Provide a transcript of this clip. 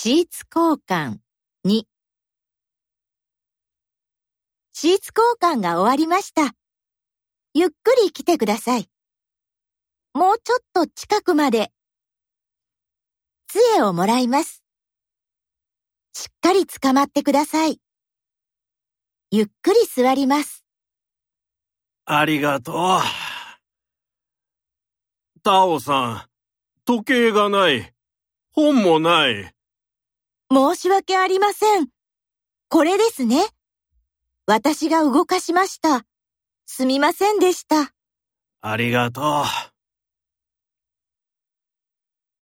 シーツ交換2シーツ交換が終わりました。ゆっくり来てください。もうちょっと近くまで。杖をもらいます。しっかり捕まってください。ゆっくり座ります。ありがとう。タオさん、時計がない。本もない。申し訳ありません。これですね。私が動かしました。すみませんでした。ありがとう。